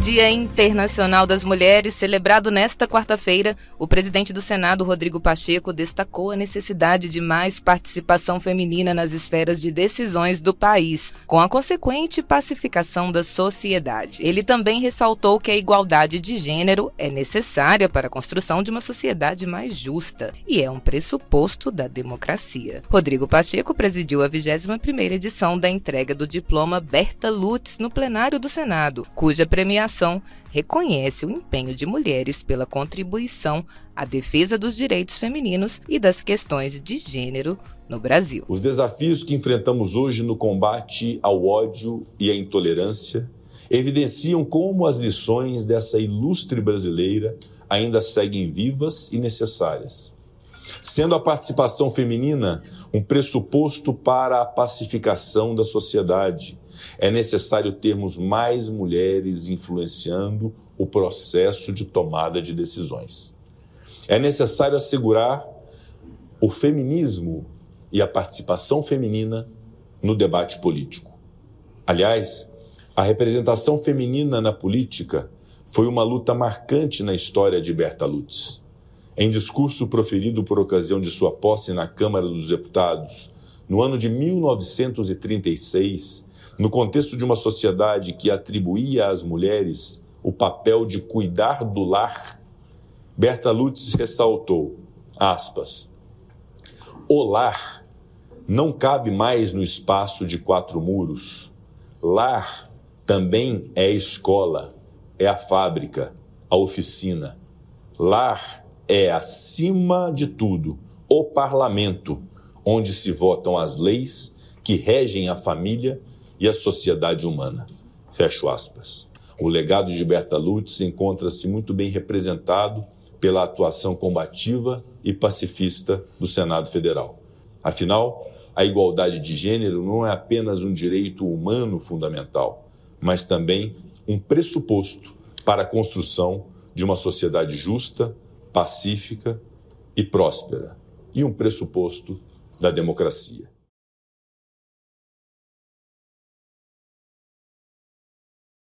Dia Internacional das Mulheres, celebrado nesta quarta-feira, o presidente do Senado, Rodrigo Pacheco, destacou a necessidade de mais participação feminina nas esferas de decisões do país, com a consequente pacificação da sociedade. Ele também ressaltou que a igualdade de gênero é necessária para a construção de uma sociedade mais justa e é um pressuposto da democracia. Rodrigo Pacheco presidiu a 21ª edição da entrega do diploma Berta Lutz no plenário do Senado, cuja premiação premiação reconhece o empenho de mulheres pela contribuição à defesa dos direitos femininos e das questões de gênero no Brasil. Os desafios que enfrentamos hoje no combate ao ódio e à intolerância evidenciam como as lições dessa ilustre brasileira ainda seguem vivas e necessárias. Sendo a participação feminina um pressuposto para a pacificação da sociedade, é necessário termos mais mulheres influenciando o processo de tomada de decisões. É necessário assegurar o feminismo e a participação feminina no debate político. Aliás, a representação feminina na política foi uma luta marcante na história de Berta Lutz. Em discurso proferido por ocasião de sua posse na Câmara dos Deputados, no ano de 1936, no contexto de uma sociedade que atribuía às mulheres o papel de cuidar do lar, Berta Lutz ressaltou, aspas, o lar não cabe mais no espaço de quatro muros. Lar também é escola, é a fábrica, a oficina. Lar é, acima de tudo, o parlamento, onde se votam as leis que regem a família e a sociedade humana. Fecho aspas. O legado de Berta Lutz encontra-se muito bem representado pela atuação combativa e pacifista do Senado Federal. Afinal, a igualdade de gênero não é apenas um direito humano fundamental, mas também um pressuposto para a construção de uma sociedade justa, pacífica e próspera, e um pressuposto da democracia.